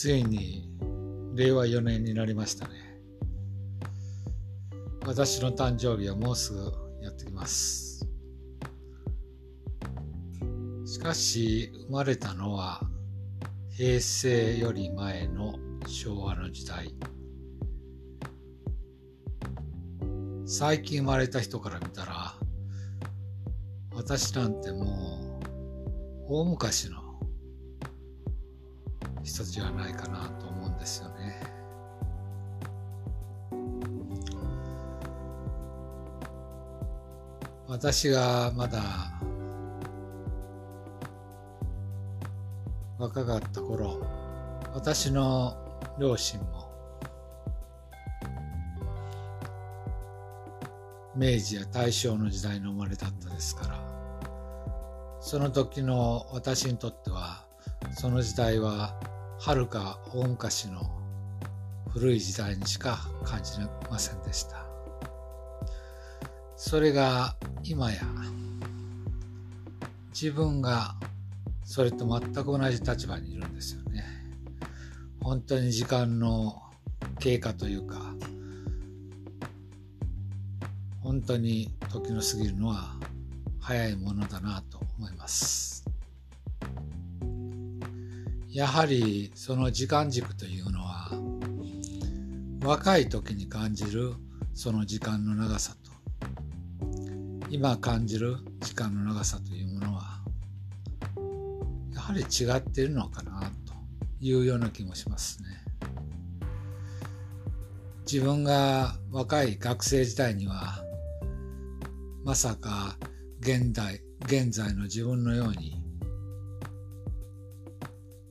ついに令和4年になりましたね。私の誕生日はもうすぐやってきます。しかし生まれたのは平成より前の昭和の時代。最近生まれた人から見たら私なんてもう大昔の人じゃないかなと思うんですよね。私がまだ若かった頃私の両親も明治や大正の時代の生まれだったですからその時の私にとってはその時代ははるか大昔の古い時代にしか感じませんでした。それが今や自分がそれと全く同じ立場にいるんですよね。本当に時間の経過というか本当に時の過ぎるのは早いものだなと思います。やはりその時間軸というのは若い時に感じるその時間の長さと今感じる時間の長さというものはやはり違っているのかなというような気もしますね。自分が若い学生時代にはまさか現代現在の自分のように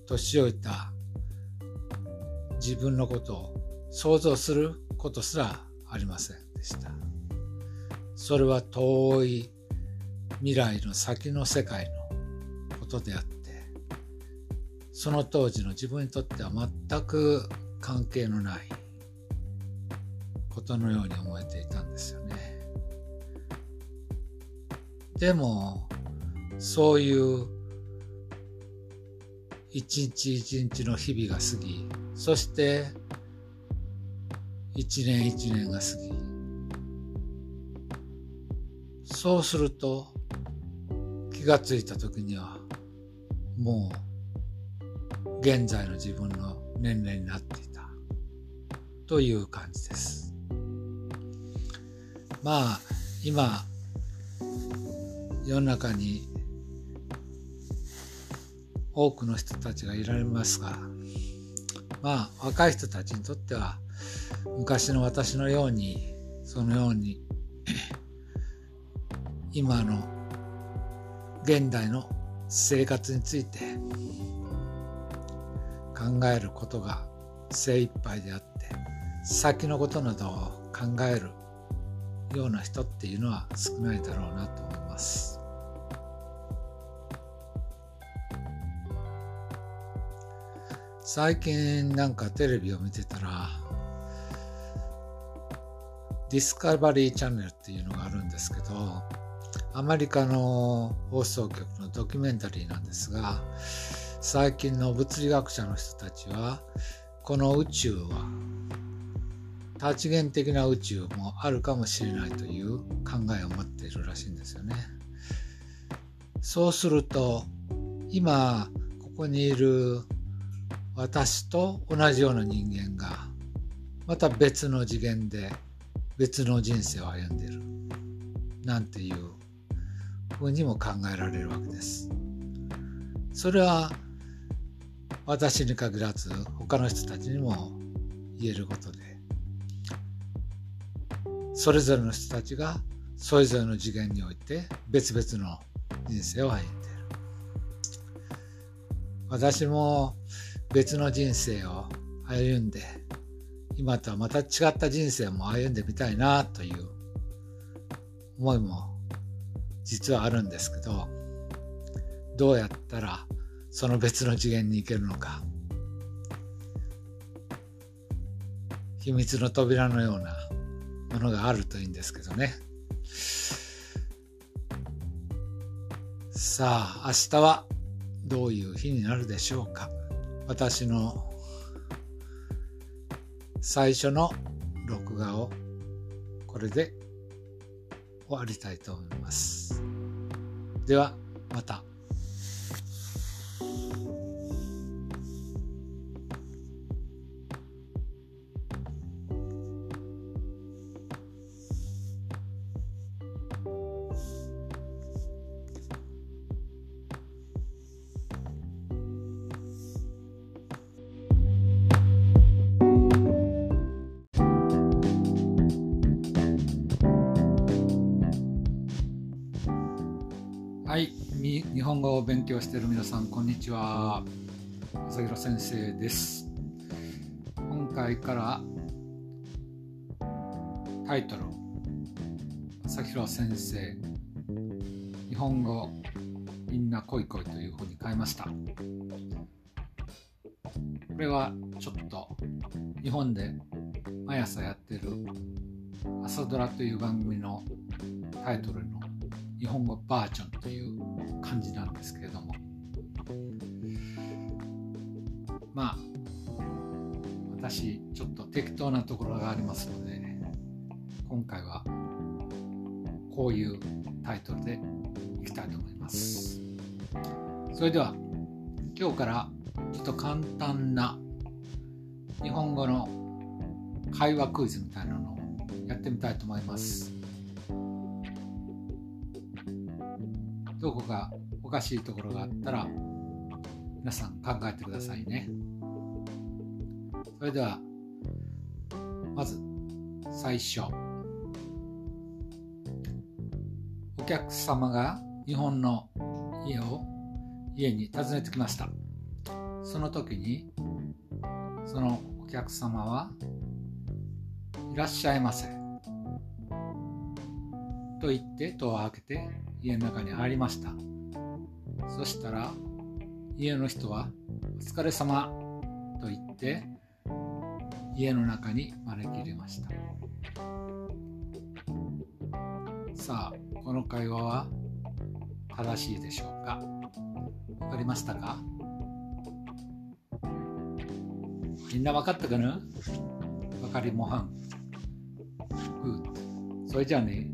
年老いた自分のことを想像することすらありませんでした。それは遠い未来の先の世界のことであって、その当時の自分にとっては全く関係のないことのように思えていたんですよね。でも、そういう一日一日の日々が過ぎそして一年一年が過ぎそうすると気がついた時にはもう現在の自分の年齢になっていたという感じです。まあ今世の中に多くの人たちがいられますがまあ若い人たちにとっては昔の私のようにそのように 今の現代の生活について考えることが精一杯であって先のことなどを考えるような人っていうのは少ないだろうなと思います。最近なんかテレビを見てたらディスカバリーチャンネルっていうのがあるんですけどアメリカの放送局のドキュメンタリーなんですが最近の物理学者の人たちはこの宇宙は多次元的な宇宙もあるかもしれないという考えを持っているらしいんですよね。そうすると今ここにいる私と同じような人間がまた別の次元で別の人生を歩んでいるなんていうふうにも考えられるわけです。それは私に限らず他の人たちにも言えることでそれぞれの人たちがそれぞれの次元において別々の人生を歩んでいる。私も別の人生を歩んで今とはまた違った人生も歩んでみたいなという思いも実はあるんですけどどうやったらその別の次元に行けるのか秘密の扉のようなものがあるといいんですけどね。さあ明日はどういう日になるでしょうか。私の最初の録画をこれで終わりたいと思います。ではまた。はい日本語を勉強している皆さんこんにちは。朝弘先生です。今回からタイトル朝弘先生日本語みんな恋恋というふうに変えました。これはちょっと日本で毎朝やってる朝ドラという番組のタイトルの日本語バージョンという感じなんですけれども。まあ私ちょっと適当なところがありますので今回はこういうタイトルでいきたいと思います。それでは今日からちょっと簡単な日本語の会話クイズみたいなのをやってみたいと思います。どこかおかしいところがあったら皆さん考えてくださいね。それではまず最初。お客様が日本の家を家に訪ねてきました。その時にそのお客様はいらっしゃいませ。と言って戸を開けて家の中に入りました。そしたら家の人は「お疲れ様と言って家の中に招き入れました。さあこの会話は正しいでしょうか？わかりましたか？みんな分かったかな？わかりもはん。グッそれじゃあね。